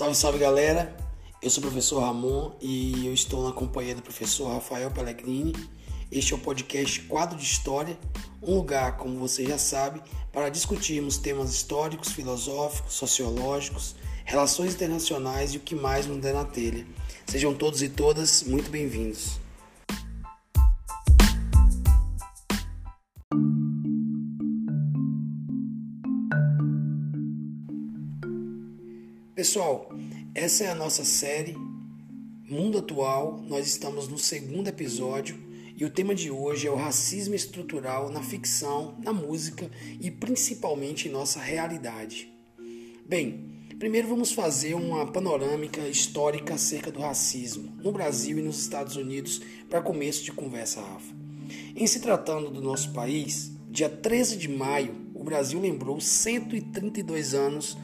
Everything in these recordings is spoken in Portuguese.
Salve, salve galera! Eu sou o professor Ramon e eu estou na companhia do professor Rafael Pellegrini. Este é o podcast Quadro de História, um lugar, como você já sabe, para discutirmos temas históricos, filosóficos, sociológicos, relações internacionais e o que mais nos der na telha. Sejam todos e todas muito bem-vindos. Pessoal, essa é a nossa série Mundo Atual. Nós estamos no segundo episódio e o tema de hoje é o racismo estrutural na ficção, na música e principalmente em nossa realidade. Bem, primeiro vamos fazer uma panorâmica histórica acerca do racismo no Brasil e nos Estados Unidos para começo de conversa, Rafa. Em se tratando do nosso país, dia 13 de maio, o Brasil lembrou 132 anos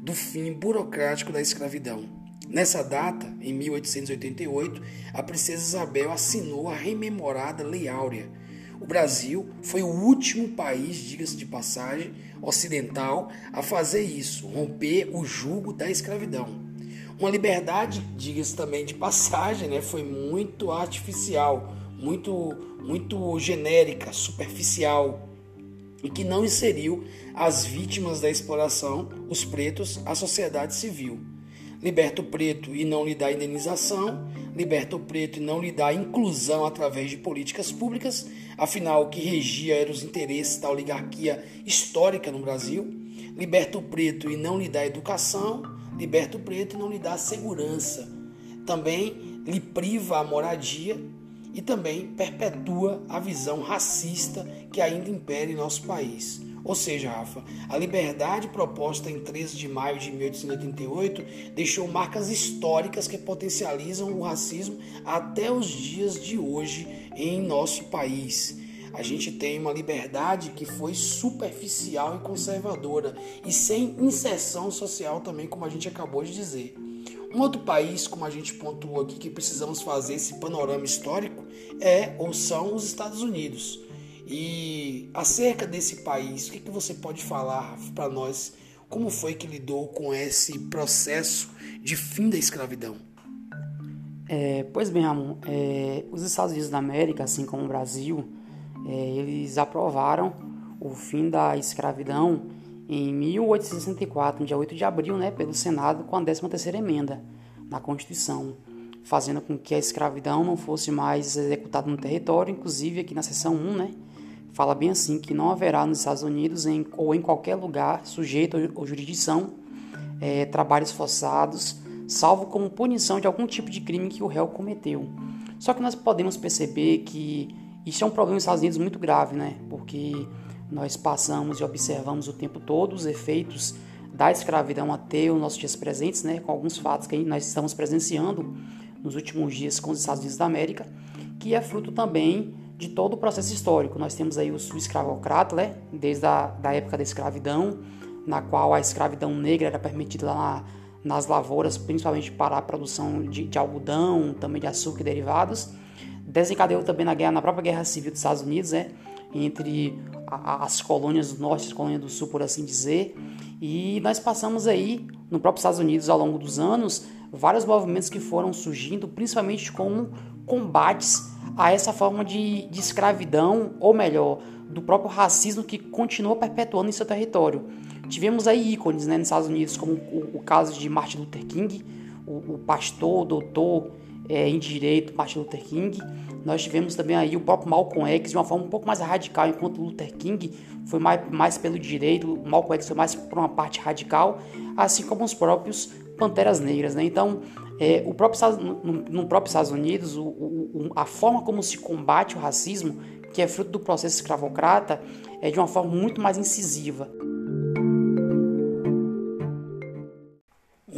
do fim burocrático da escravidão. Nessa data, em 1888, a princesa Isabel assinou a rememorada Lei Áurea. O Brasil foi o último país, diga-se de passagem, ocidental a fazer isso, romper o jugo da escravidão. Uma liberdade, diga-se também de passagem, né, foi muito artificial, muito, muito genérica, superficial, e que não inseriu as vítimas da exploração, os pretos, a sociedade civil. Liberta o preto e não lhe dá indenização, liberta o preto e não lhe dá inclusão através de políticas públicas, afinal, o que regia eram os interesses da oligarquia histórica no Brasil. Liberta o preto e não lhe dá educação, liberta o preto e não lhe dá segurança. Também lhe priva a moradia e também perpetua a visão racista que ainda impera em nosso país. Ou seja, Rafa, a liberdade proposta em 13 de maio de 1888 deixou marcas históricas que potencializam o racismo até os dias de hoje em nosso país. A gente tem uma liberdade que foi superficial e conservadora e sem inserção social também, como a gente acabou de dizer. Um outro país, como a gente pontuou aqui, que precisamos fazer esse panorama histórico é ou são os Estados Unidos. E acerca desse país, o que, que você pode falar para nós? Como foi que lidou com esse processo de fim da escravidão? É, pois bem, Ramon, é, os Estados Unidos da América, assim como o Brasil, é, eles aprovaram o fim da escravidão em 1864, no dia 8 de abril, né, pelo Senado, com a 13ª emenda na Constituição, fazendo com que a escravidão não fosse mais executada no território, inclusive aqui na seção 1, né, fala bem assim que não haverá nos Estados Unidos em, ou em qualquer lugar sujeito ou jurisdição é, trabalhos forçados, salvo como punição de algum tipo de crime que o réu cometeu. Só que nós podemos perceber que isso é um problema nos Estados Unidos muito grave, né? Porque nós passamos e observamos o tempo todo os efeitos da escravidão até os nossos dias presentes, né, com alguns fatos que nós estamos presenciando nos últimos dias com os Estados Unidos da América, que é fruto também de todo o processo histórico. Nós temos aí o escravocrata, né, desde a da época da escravidão, na qual a escravidão negra era permitida lá na, nas lavouras, principalmente para a produção de, de algodão, também de açúcar e derivados. Desencadeou também na, guerra, na própria Guerra Civil dos Estados Unidos, né, entre as colônias do norte e as colônias do sul, por assim dizer. E nós passamos aí, no próprio Estados Unidos, ao longo dos anos, vários movimentos que foram surgindo, principalmente como combates a essa forma de, de escravidão, ou melhor, do próprio racismo que continua perpetuando em seu território. Tivemos aí ícones né, nos Estados Unidos, como o, o caso de Martin Luther King, o, o pastor, o doutor é, em direito Martin Luther King. Nós tivemos também aí o próprio Malcolm X de uma forma um pouco mais radical, enquanto Luther King foi mais, mais pelo direito, Malcolm X foi mais por uma parte radical, assim como os próprios Panteras Negras. Né? Então, é, o próprio, no, no próprio Estados Unidos, o, o, a forma como se combate o racismo, que é fruto do processo escravocrata, é de uma forma muito mais incisiva.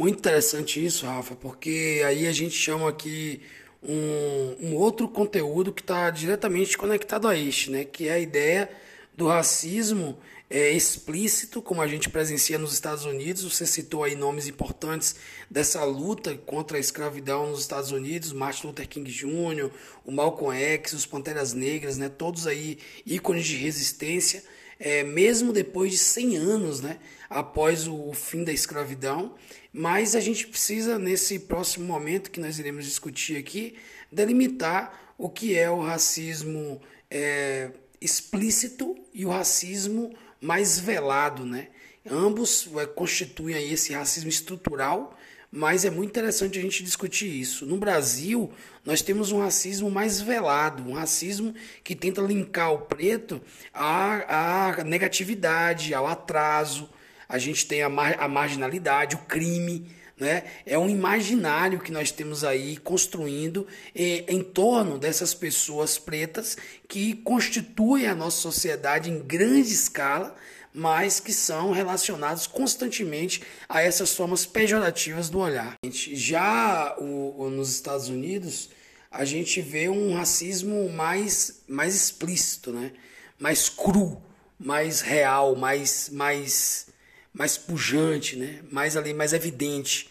Muito interessante isso, Rafa, porque aí a gente chama aqui um, um outro conteúdo que está diretamente conectado a este, né? Que é a ideia do racismo é, explícito, como a gente presencia nos Estados Unidos. Você citou aí nomes importantes dessa luta contra a escravidão nos Estados Unidos, Martin Luther King Jr., o Malcolm X, os Panteras Negras, né? Todos aí ícones de resistência é, mesmo depois de 100 anos, né, após o, o fim da escravidão. Mas a gente precisa, nesse próximo momento que nós iremos discutir aqui, delimitar o que é o racismo é, explícito e o racismo mais velado, né? Ambos é, constituem aí esse racismo estrutural, mas é muito interessante a gente discutir isso. No Brasil, nós temos um racismo mais velado, um racismo que tenta linkar o preto à, à negatividade, ao atraso. A gente tem a, mar, a marginalidade, o crime. Né? É um imaginário que nós temos aí construindo eh, em torno dessas pessoas pretas que constituem a nossa sociedade em grande escala, mas que são relacionados constantemente a essas formas pejorativas do olhar. Já o, o, nos Estados Unidos, a gente vê um racismo mais, mais explícito, né? mais cru, mais real, mais, mais mais pujante, né? mais ali, mais evidente.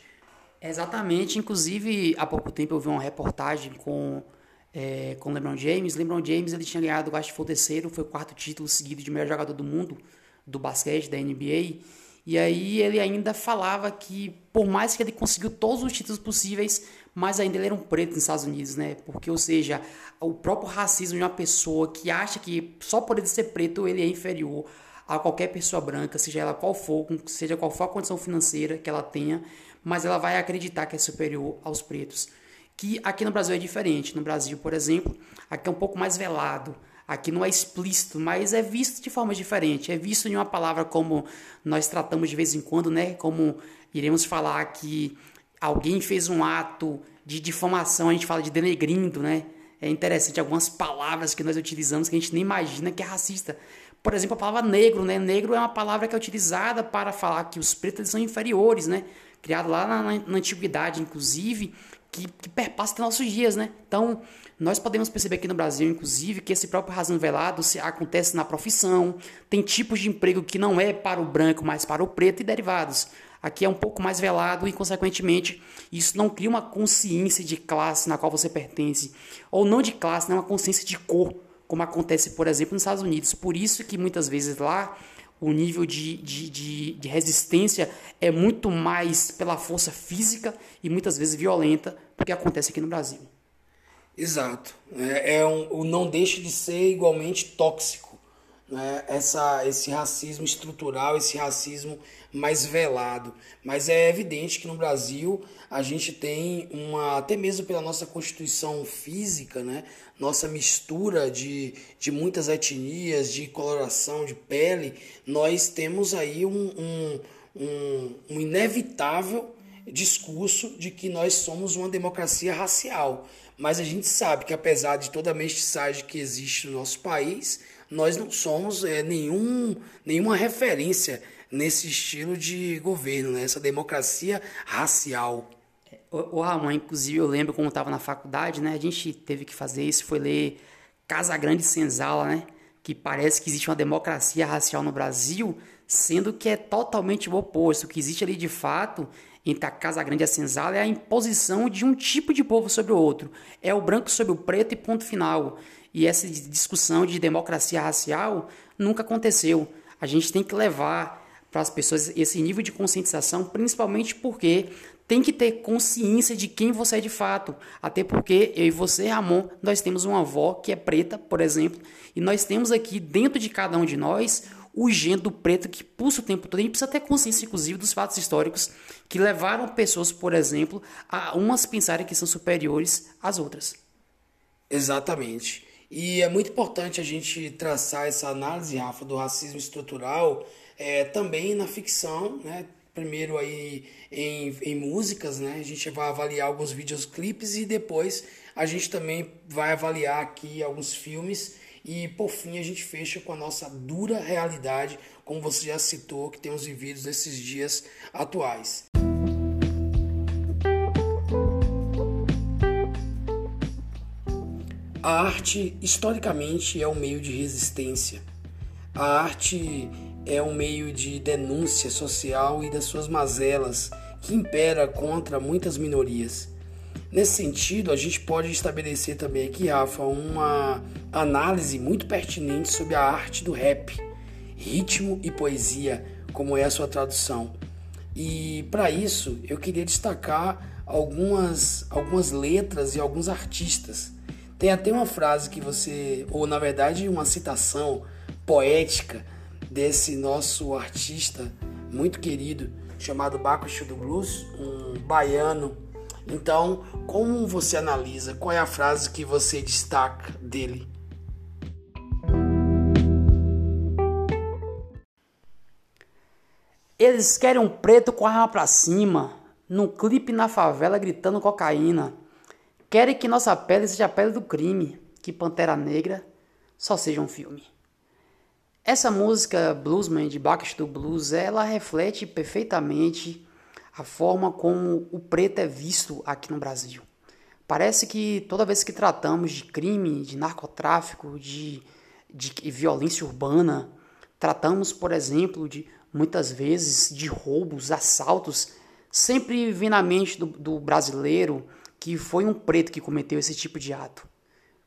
Exatamente. Inclusive, há pouco tempo eu vi uma reportagem com é, com LeBron James. LeBron James ele tinha ganhado, acho que foi o terceiro, foi o quarto título seguido de melhor jogador do mundo do basquete da NBA. E aí ele ainda falava que por mais que ele conseguiu todos os títulos possíveis, mas ainda ele era um preto nos Estados Unidos, né? Porque, ou seja, o próprio racismo de uma pessoa que acha que só por ele ser preto ele é inferior a qualquer pessoa branca, seja ela qual for, seja qual for a condição financeira que ela tenha, mas ela vai acreditar que é superior aos pretos. Que aqui no Brasil é diferente. No Brasil, por exemplo, aqui é um pouco mais velado. Aqui não é explícito, mas é visto de forma diferente. É visto em uma palavra como nós tratamos de vez em quando, né? Como iremos falar que alguém fez um ato de difamação, a gente fala de denegrindo, né? É interessante algumas palavras que nós utilizamos que a gente nem imagina que é racista. Por exemplo, a palavra negro, né? Negro é uma palavra que é utilizada para falar que os pretos são inferiores, né? Criado lá na, na, na antiguidade, inclusive, que, que perpassa até nossos dias, né? Então, nós podemos perceber aqui no Brasil, inclusive, que esse próprio razão velado se acontece na profissão, tem tipos de emprego que não é para o branco, mas para o preto e derivados. Aqui é um pouco mais velado e, consequentemente, isso não cria uma consciência de classe na qual você pertence, ou não de classe, não é uma consciência de cor como acontece, por exemplo, nos Estados Unidos. Por isso que muitas vezes lá o nível de, de, de, de, resistência é muito mais pela força física e muitas vezes violenta do que acontece aqui no Brasil. Exato. É, é um, não deixa de ser igualmente tóxico né, essa, esse racismo estrutural, esse racismo mais velado. Mas é evidente que no Brasil a gente tem uma, até mesmo pela nossa constituição física, né, nossa mistura de, de muitas etnias, de coloração, de pele, nós temos aí um, um, um, um inevitável discurso de que nós somos uma democracia racial. Mas a gente sabe que apesar de toda a mestiçagem que existe no nosso país, nós não somos é, nenhum, nenhuma referência nesse estilo de governo, né? democracia racial. O, o Ramon, inclusive, eu lembro quando estava na faculdade, né? A gente teve que fazer isso, foi ler Casa Grande Senzala, né? Que parece que existe uma democracia racial no Brasil, sendo que é totalmente o oposto. O que existe ali de fato entre a Casa Grande e a Senzala é a imposição de um tipo de povo sobre o outro. É o branco sobre o preto e ponto final. E essa discussão de democracia racial nunca aconteceu. A gente tem que levar para as pessoas esse nível de conscientização, principalmente porque tem que ter consciência de quem você é de fato. Até porque eu e você, Ramon, nós temos uma avó que é preta, por exemplo, e nós temos aqui dentro de cada um de nós o gênero preto que pulsa o tempo todo. A gente precisa ter consciência, inclusive, dos fatos históricos que levaram pessoas, por exemplo, a umas pensarem que são superiores às outras. Exatamente. E é muito importante a gente traçar essa análise, Rafa, do racismo estrutural é, também na ficção, né? Primeiro aí em, em músicas, né? A gente vai avaliar alguns videoclipes e depois a gente também vai avaliar aqui alguns filmes e por fim a gente fecha com a nossa dura realidade, como você já citou, que temos vivido nesses dias atuais. A arte, historicamente, é um meio de resistência. A arte é um meio de denúncia social e das suas mazelas que impera contra muitas minorias. Nesse sentido, a gente pode estabelecer também aqui, Rafa, uma análise muito pertinente sobre a arte do rap. ritmo e poesia, como é a sua tradução. E para isso eu queria destacar algumas, algumas letras e alguns artistas. Tem até uma frase que você, ou na verdade uma citação poética desse nosso artista muito querido chamado Baco do Blues, um baiano. Então, como você analisa? Qual é a frase que você destaca dele? Eles querem um preto com a arma pra cima, num clipe na favela gritando cocaína. Querem que nossa pele seja a pele do crime, que Pantera Negra só seja um filme. Essa música Bluesman de Backstreet Blues, ela reflete perfeitamente a forma como o preto é visto aqui no Brasil. Parece que toda vez que tratamos de crime, de narcotráfico, de, de violência urbana, tratamos, por exemplo, de muitas vezes de roubos, assaltos, sempre vem na mente do, do brasileiro que foi um preto que cometeu esse tipo de ato.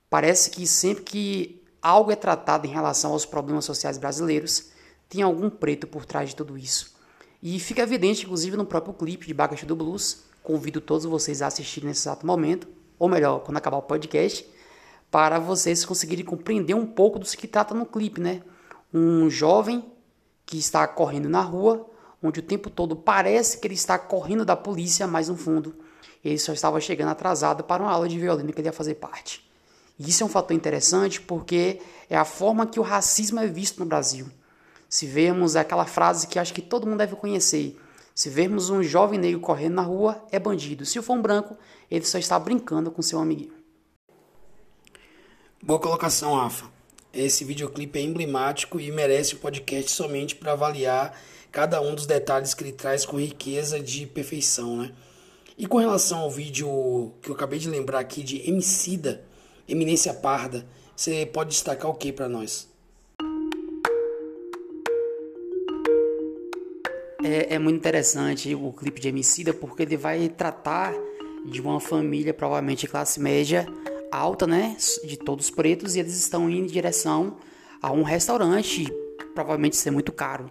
Parece que sempre que algo é tratado em relação aos problemas sociais brasileiros, tem algum preto por trás de tudo isso. E fica evidente, inclusive, no próprio clipe de Bagacha do Blues. Convido todos vocês a assistirem nesse exato momento, ou melhor, quando acabar o podcast, para vocês conseguirem compreender um pouco do que trata no clipe, né? Um jovem que está correndo na rua, onde o tempo todo parece que ele está correndo da polícia, mas no fundo ele só estava chegando atrasado para uma aula de violino que ele ia fazer parte. E isso é um fator interessante porque é a forma que o racismo é visto no Brasil. Se vermos aquela frase que acho que todo mundo deve conhecer, se vermos um jovem negro correndo na rua, é bandido. Se for um branco, ele só está brincando com seu amiguinho. Boa colocação, Rafa. Esse videoclipe é emblemático e merece um podcast somente para avaliar cada um dos detalhes que ele traz com riqueza de perfeição, né? E com relação ao vídeo que eu acabei de lembrar aqui de Emicida, Eminência Parda, você pode destacar o que para nós? É, é, muito interessante o clipe de Emicida porque ele vai tratar de uma família provavelmente classe média alta, né, de todos pretos, e eles estão indo em direção a um restaurante, provavelmente ser muito caro.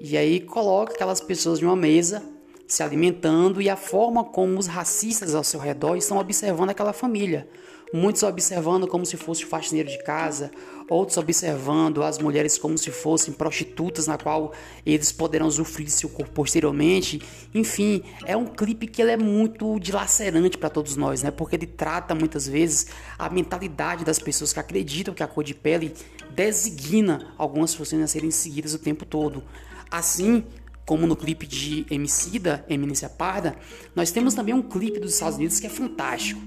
E aí coloca aquelas pessoas de uma mesa se alimentando e a forma como os racistas ao seu redor estão observando aquela família muitos observando como se fosse faxineiro de casa, outros observando as mulheres como se fossem prostitutas na qual eles poderão usufruir seu corpo posteriormente. Enfim, é um clipe que ele é muito dilacerante para todos nós, né? Porque ele trata muitas vezes a mentalidade das pessoas que acreditam que a cor de pele designa algumas funções a serem seguidas o tempo todo. Assim, como no clipe de Emicida, Eminência Parda, nós temos também um clipe dos Estados Unidos que é fantástico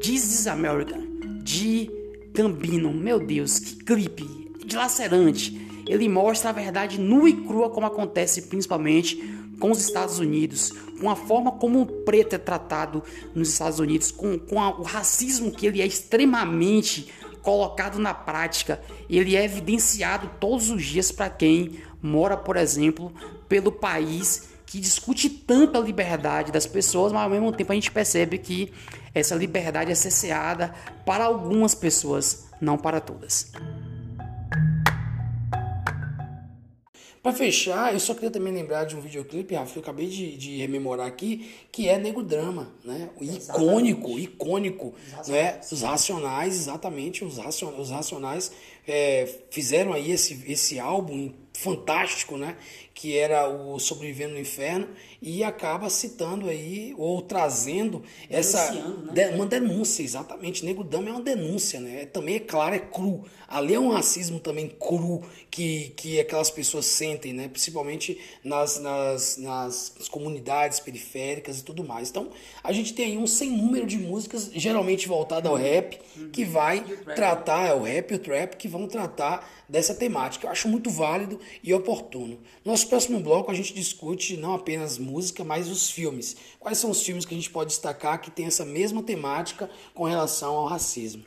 This is American, de Gambino. Meu Deus, que clipe dilacerante. Ele mostra a verdade nua e crua como acontece principalmente com os Estados Unidos, com a forma como o preto é tratado nos Estados Unidos, com, com a, o racismo que ele é extremamente colocado na prática, ele é evidenciado todos os dias para quem mora, por exemplo, pelo país que discute tanto a liberdade das pessoas, mas ao mesmo tempo a gente percebe que essa liberdade é cesseada para algumas pessoas, não para todas. Para fechar, eu só queria também lembrar de um videoclipe, Rafa, que eu acabei de, de rememorar aqui, que é Nego Drama, né? O icônico, icônico, os né? Os racionais, exatamente, os, racion, os racionais é, fizeram aí esse, esse álbum fantástico, né? Que era o Sobrevivendo no Inferno e acaba citando aí ou trazendo essa né? uma denúncia, exatamente. Nego Dama é uma denúncia, né? Também é claro, é cru. Ali é um racismo também cru que, que aquelas pessoas sentem, né? Principalmente nas, nas, nas comunidades periféricas e tudo mais. Então, a gente tem aí um sem número de músicas, geralmente voltada ao rap, que vai tratar, é o rap e o trap, que vão tratar dessa temática. Eu acho muito válido e oportuno. Nosso próximo bloco a gente discute não apenas música, mas os filmes. Quais são os filmes que a gente pode destacar que tem essa mesma temática com relação ao racismo?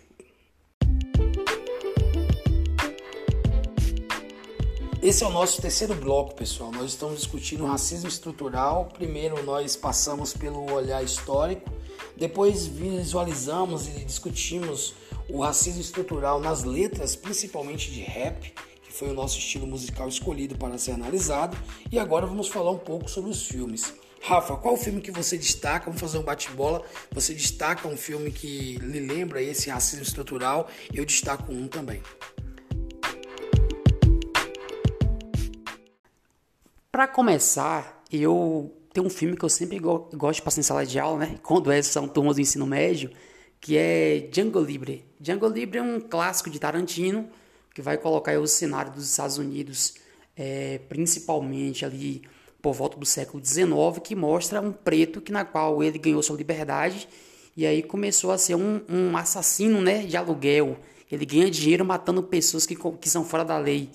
Esse é o nosso terceiro bloco, pessoal. Nós estamos discutindo racismo estrutural. Primeiro, nós passamos pelo olhar histórico, depois visualizamos e discutimos o racismo estrutural nas letras, principalmente de rap, que foi o nosso estilo musical escolhido para ser analisado, e agora vamos falar um pouco sobre os filmes. Rafa, qual filme que você destaca? Vamos fazer um bate-bola. Você destaca um filme que lhe lembra esse racismo estrutural? Eu destaco um também. Para começar, eu tenho um filme que eu sempre gosto de passar em sala de aula, né? Quando é, são turmas do ensino médio, que é Django Livre. Django Livre é um clássico de Tarantino que vai colocar o cenário dos Estados Unidos, é, principalmente ali por volta do século XIX, que mostra um preto que na qual ele ganhou sua liberdade e aí começou a ser um, um assassino né, de aluguel. Ele ganha dinheiro matando pessoas que, que são fora da lei.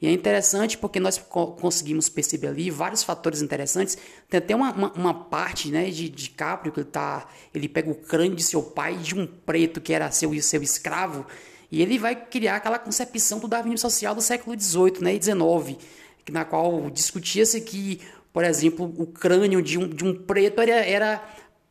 E é interessante porque nós conseguimos perceber ali vários fatores interessantes. Tem até uma, uma, uma parte né, de, de Caprio que ele, tá, ele pega o crânio de seu pai, de um preto que era seu, seu escravo, e ele vai criar aquela concepção do darwinismo social do século XVIII né, e XIX na qual discutia-se que, por exemplo, o crânio de um, de um preto era,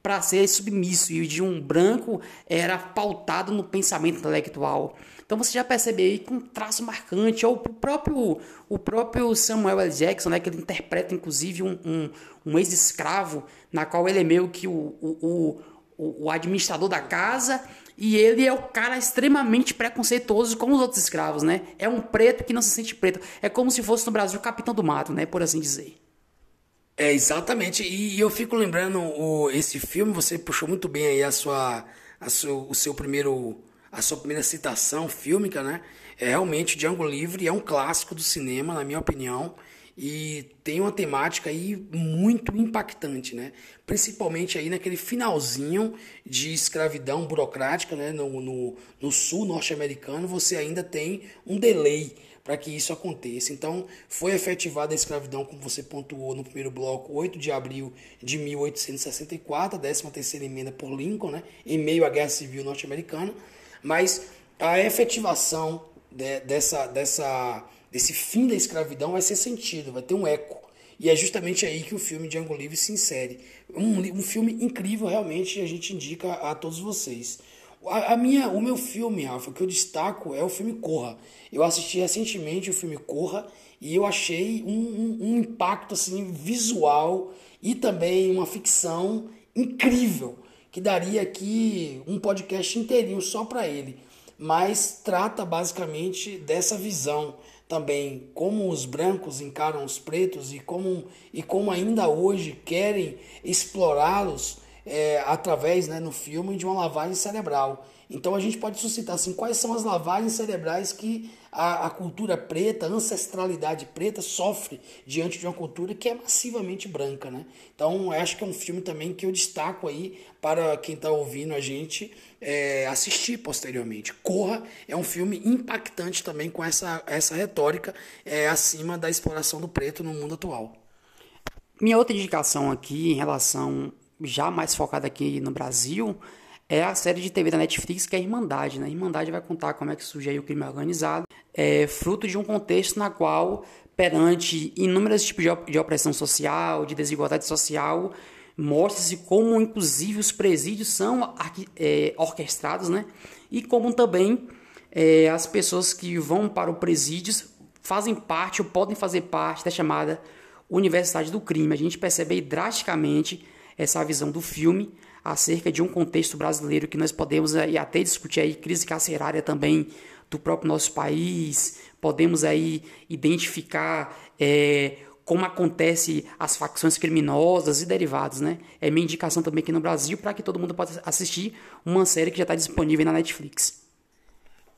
para ser submisso e o de um branco era pautado no pensamento intelectual. Então você já percebe aí com um traço marcante, o próprio, o próprio Samuel L. Jackson, né, que ele interpreta inclusive um, um, um ex-escravo, na qual ele é meio que o, o, o, o administrador da casa e ele é o cara extremamente preconceituoso com os outros escravos, né? É um preto que não se sente preto. É como se fosse no Brasil o capitão do mato, né? Por assim dizer. É, exatamente. E, eu fico lembrando o, esse filme, você puxou muito bem aí a sua, a seu, o seu primeiro, a sua primeira citação fílmica, né? É realmente Django Livre é um clássico do cinema, na minha opinião e tem uma temática aí muito impactante, né? Principalmente aí naquele finalzinho de escravidão burocrática, né? No, no, no sul norte-americano você ainda tem um delay para que isso aconteça. Então, foi efetivada a escravidão, como você pontuou no primeiro bloco, 8 de abril de 1864, a 13 terceira emenda por Lincoln, né? Em meio à Guerra Civil norte-americana, mas a efetivação de, dessa dessa desse fim da escravidão vai ser sentido, vai ter um eco. E é justamente aí que o filme de Django Livre se insere. Um, um filme incrível, realmente, a gente indica a todos vocês. A, a, minha, o meu filme, Rafa, que eu destaco é o filme Corra. Eu assisti recentemente o filme Corra e eu achei um, um, um impacto assim visual e também uma ficção incrível que daria aqui um podcast inteirinho só para ele. Mas trata basicamente dessa visão também como os brancos encaram os pretos e como, e como ainda hoje querem explorá-los é, através, né, no filme, de uma lavagem cerebral. Então a gente pode suscitar assim, quais são as lavagens cerebrais que a, a, cultura preta, a ancestralidade preta sofre diante de uma cultura que é massivamente branca. Né? Então acho que é um filme também que eu destaco aí para quem está ouvindo a gente é, assistir posteriormente. Corra é um filme impactante também com essa, essa retórica é, acima da exploração do preto no mundo atual. Minha outra indicação aqui, em relação já mais focada aqui no Brasil, é a série de TV da Netflix que é a Irmandade. Né? A Irmandade vai contar como é que surge o crime organizado, é fruto de um contexto na qual, perante inúmeros tipos de opressão social, de desigualdade social, mostra-se como, inclusive, os presídios são é, orquestrados, né? E como também é, as pessoas que vão para o presídio fazem parte ou podem fazer parte da chamada Universidade do Crime. A gente percebe aí drasticamente essa visão do filme acerca de um contexto brasileiro que nós podemos aí até discutir aí crise carcerária também do próprio nosso país, podemos aí identificar é, como acontece as facções criminosas e derivados, né? É minha indicação também aqui no Brasil para que todo mundo possa assistir uma série que já está disponível na Netflix.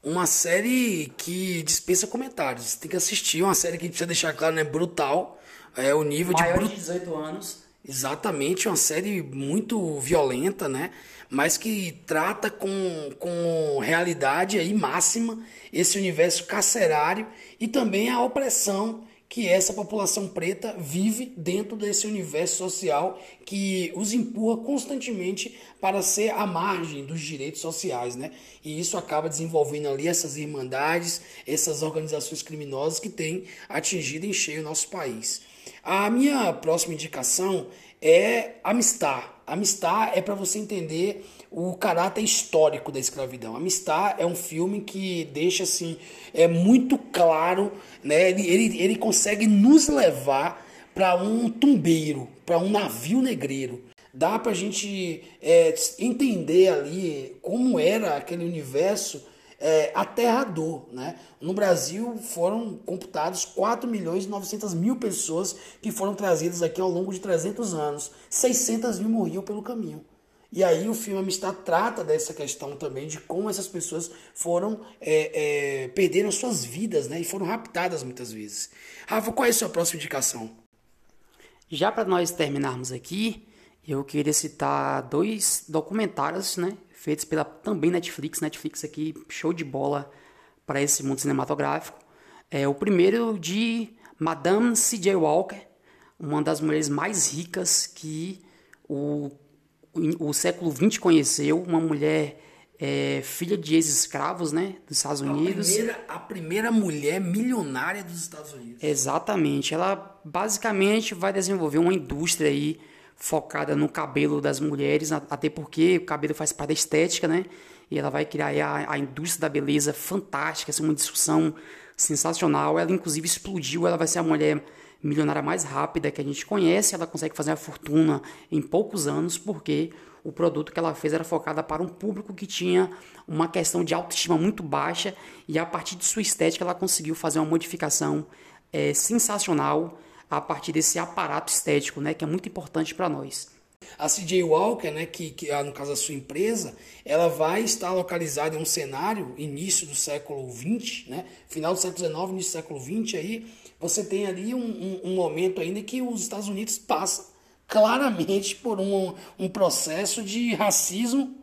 Uma série que dispensa comentários. Tem que assistir, uma série que precisa deixar claro, né? Brutal. É o nível Maior de. Maior de 18 anos. Exatamente, uma série muito violenta, né? Mas que trata com, com realidade aí máxima esse universo carcerário e também a opressão que essa população preta vive dentro desse universo social que os empurra constantemente para ser à margem dos direitos sociais, né? E isso acaba desenvolvendo ali essas irmandades, essas organizações criminosas que têm atingido em cheio o nosso país. A minha próxima indicação é Amistad, Amistar é para você entender o caráter histórico da escravidão. Amistar é um filme que deixa assim é muito claro, né? Ele, ele, ele consegue nos levar para um tumbeiro, para um navio negreiro. Dá para a gente é, entender ali como era aquele universo é, aterrador. Né? No Brasil foram computados 4 milhões e 900 mil pessoas que foram trazidas aqui ao longo de 300 anos. 600 mil morriam pelo caminho. E aí o filme Amistad trata dessa questão também de como essas pessoas foram é, é, perderam suas vidas, né? E foram raptadas muitas vezes. Rafa, qual é a sua próxima indicação? Já para nós terminarmos aqui, eu queria citar dois documentários, né? Feitos pela também Netflix. Netflix aqui, show de bola para esse mundo cinematográfico. É o primeiro de Madame C.J. Walker, uma das mulheres mais ricas que o o século XX conheceu uma mulher é, filha de ex-escravos, né, dos Estados Unidos. A primeira, a primeira mulher milionária dos Estados Unidos. Exatamente. Ela basicamente vai desenvolver uma indústria aí focada no cabelo das mulheres, até porque o cabelo faz parte da estética, né? E ela vai criar a, a indústria da beleza fantástica, assim, uma discussão sensacional. Ela inclusive explodiu, ela vai ser a mulher milionária mais rápida que a gente conhece, ela consegue fazer a fortuna em poucos anos, porque o produto que ela fez era focada para um público que tinha uma questão de autoestima muito baixa e a partir de sua estética ela conseguiu fazer uma modificação é, sensacional a partir desse aparato estético, né, que é muito importante para nós. A CJ Walker, né, que, que no caso a sua empresa, ela vai estar localizada em um cenário início do século XX, né, final do século XIX, início do século XX aí, você tem ali um, um, um momento ainda que os Estados Unidos passam claramente por um, um processo de racismo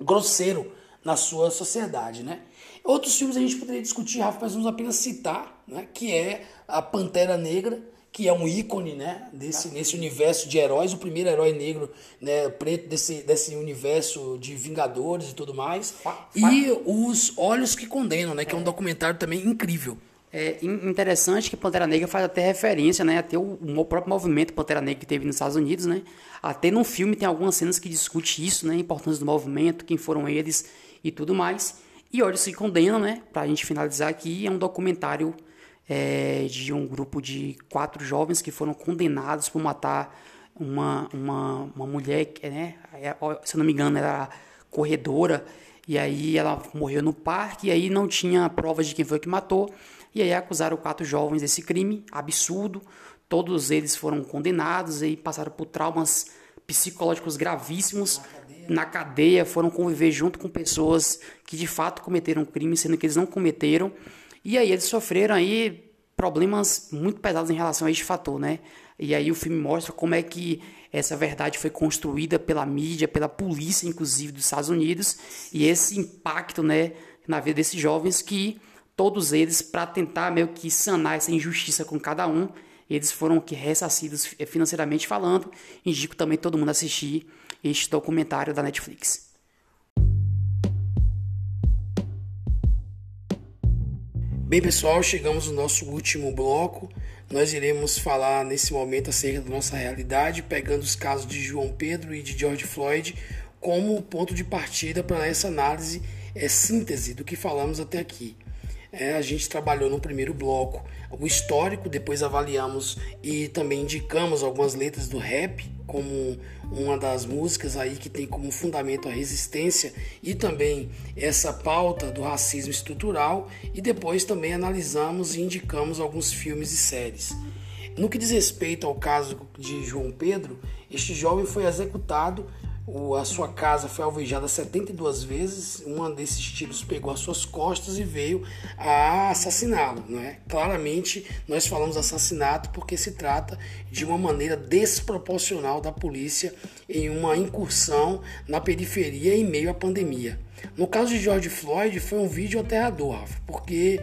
grosseiro na sua sociedade, né? Outros filmes a gente poderia discutir, Rafa, mas vamos apenas citar, né? Que é a Pantera Negra, que é um ícone, né? Desse, nesse universo de heróis, o primeiro herói negro, né? Preto desse, desse universo de Vingadores e tudo mais. E Os Olhos que Condenam, né? Que é um documentário também incrível. É interessante que Pantera Negra faz até referência, né, até o, o, próprio movimento Pantera Negra que teve nos Estados Unidos, né? Até no filme tem algumas cenas que discute isso, né, a importância do movimento, quem foram eles e tudo mais. E Olhos se condenam, né, pra gente finalizar aqui, é um documentário é, de um grupo de quatro jovens que foram condenados por matar uma, uma, uma mulher, né, é, se eu não me engano era corredora, e aí ela morreu no parque, e aí não tinha provas de quem foi que matou, e aí acusaram quatro jovens desse crime absurdo. Todos eles foram condenados e passaram por traumas psicológicos gravíssimos na cadeia. na cadeia, foram conviver junto com pessoas que de fato cometeram crime, sendo que eles não cometeram. E aí eles sofreram aí problemas muito pesados em relação a este fator, né? E aí o filme mostra como é que essa verdade foi construída pela mídia, pela polícia, inclusive dos Estados Unidos, e esse impacto, né, na vida desses jovens que todos eles para tentar meio que sanar essa injustiça com cada um. Eles foram que ressarcidos financeiramente falando. Indico também todo mundo assistir este documentário da Netflix. Bem, pessoal, chegamos no nosso último bloco. Nós iremos falar nesse momento acerca da nossa realidade, pegando os casos de João Pedro e de George Floyd como ponto de partida para essa análise, é síntese do que falamos até aqui. É, a gente trabalhou no primeiro bloco o histórico, depois avaliamos e também indicamos algumas letras do rap como uma das músicas aí que tem como fundamento a resistência e também essa pauta do racismo estrutural e depois também analisamos e indicamos alguns filmes e séries. No que diz respeito ao caso de João Pedro, este jovem foi executado a sua casa foi alvejada 72 vezes. Uma desses tiros pegou as suas costas e veio a assassiná-lo. Né? Claramente, nós falamos assassinato porque se trata de uma maneira desproporcional da polícia em uma incursão na periferia em meio à pandemia. No caso de George Floyd, foi um vídeo aterrador, porque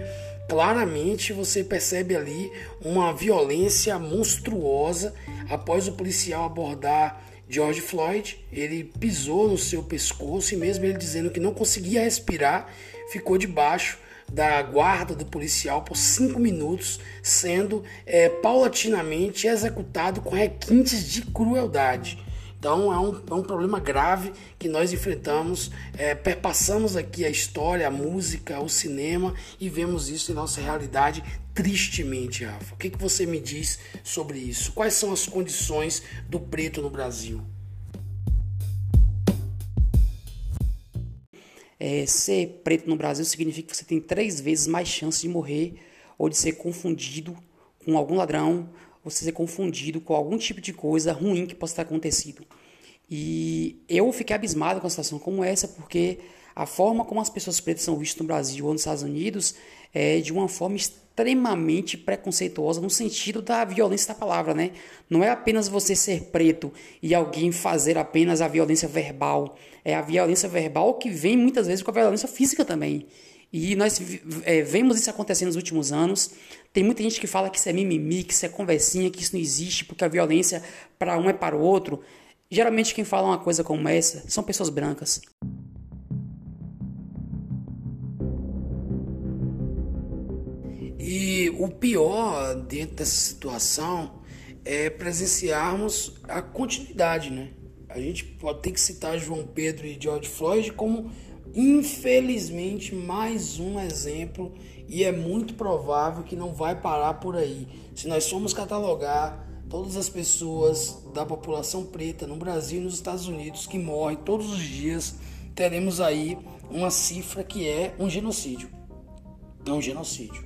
claramente você percebe ali uma violência monstruosa após o policial abordar George Floyd, ele pisou no seu pescoço e mesmo ele dizendo que não conseguia respirar, ficou debaixo da guarda do policial por cinco minutos, sendo é, paulatinamente executado com requintes de crueldade. Então é um, é um problema grave que nós enfrentamos, é, perpassamos aqui a história, a música, o cinema e vemos isso em nossa realidade tristemente, Rafa. O que, que você me diz sobre isso? Quais são as condições do preto no Brasil? É, ser preto no Brasil significa que você tem três vezes mais chance de morrer ou de ser confundido com algum ladrão, ou ser confundido com algum tipo de coisa ruim que possa ter acontecido. E eu fiquei abismado com uma situação como essa, porque a forma como as pessoas pretas são vistas no Brasil ou nos Estados Unidos é de uma forma extremamente preconceituosa no sentido da violência da palavra, né? Não é apenas você ser preto e alguém fazer apenas a violência verbal, é a violência verbal que vem muitas vezes com a violência física também. E nós é, vemos isso acontecendo nos últimos anos. Tem muita gente que fala que isso é mimimi, que isso é conversinha, que isso não existe, porque a violência para um é para o outro. Geralmente quem fala uma coisa como essa são pessoas brancas. E o pior dentro dessa situação é presenciarmos a continuidade, né? A gente pode ter que citar João Pedro e George Floyd como, infelizmente, mais um exemplo e é muito provável que não vai parar por aí. Se nós formos catalogar todas as pessoas da população preta no Brasil e nos Estados Unidos que morrem todos os dias, teremos aí uma cifra que é um genocídio. É um genocídio.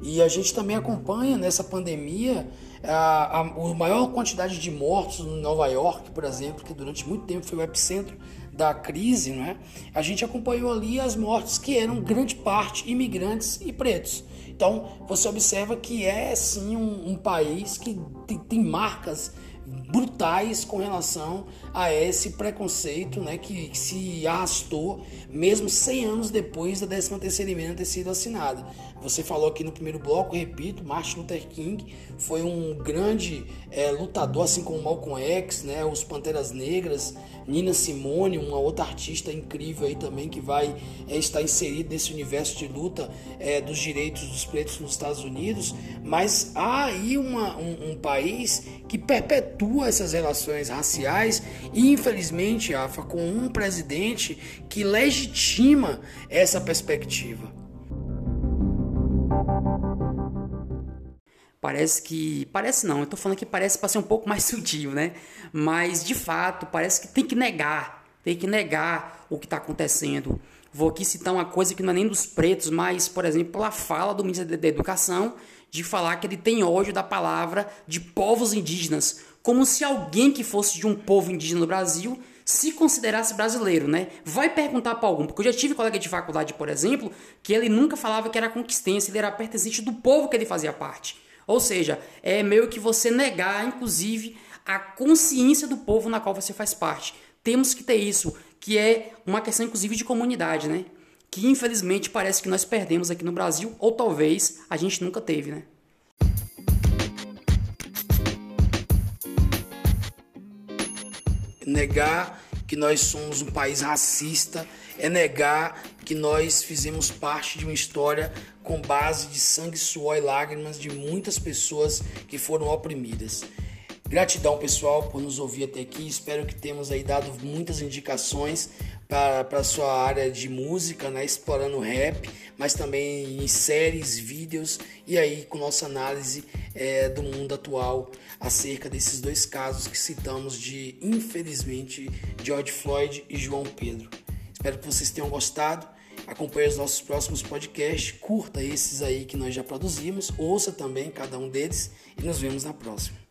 E a gente também acompanha nessa pandemia a, a, a maior quantidade de mortos em Nova York, por exemplo, que durante muito tempo foi o epicentro da crise, não é? A gente acompanhou ali as mortes que eram grande parte imigrantes e pretos. Então você observa que é sim um, um país que tem, tem marcas brutais com relação a esse preconceito né, que, se arrastou mesmo 100 anos depois da 13 terceira emenda ter sido assinada. Você falou aqui no primeiro bloco, repito, Martin Luther King foi um grande é, lutador, assim como Malcolm X, né, os Panteras Negras, Nina Simone, uma outra artista incrível aí também que vai é, estar inserido nesse universo de luta é, dos direitos dos pretos nos Estados Unidos. Mas há aí uma, um, um país que perpetua essas relações raciais e infelizmente, Afa, com um presidente que legitima essa perspectiva. Parece que. Parece não, eu tô falando que parece para ser um pouco mais sutil, né? Mas de fato, parece que tem que negar. Tem que negar o que está acontecendo. Vou aqui citar uma coisa que não é nem dos pretos, mas, por exemplo, a fala do ministro da Educação de falar que ele tem ódio da palavra de povos indígenas, como se alguém que fosse de um povo indígena no Brasil se considerasse brasileiro, né? Vai perguntar para algum, porque eu já tive colega de faculdade, por exemplo, que ele nunca falava que era conquistense, ele era pertencente do povo que ele fazia parte. Ou seja, é meio que você negar, inclusive, a consciência do povo na qual você faz parte. Temos que ter isso, que é uma questão, inclusive, de comunidade, né? Que infelizmente parece que nós perdemos aqui no Brasil, ou talvez a gente nunca teve, né? Negar que nós somos um país racista é negar que nós fizemos parte de uma história com base de sangue, suor e lágrimas de muitas pessoas que foram oprimidas. Gratidão, pessoal, por nos ouvir até aqui. Espero que tenhamos aí dado muitas indicações para a sua área de música, né? explorando rap, mas também em séries, vídeos e aí com nossa análise é, do mundo atual acerca desses dois casos que citamos de, infelizmente, George Floyd e João Pedro. Espero que vocês tenham gostado. Acompanhe os nossos próximos podcasts, curta esses aí que nós já produzimos, ouça também cada um deles e nos vemos na próxima.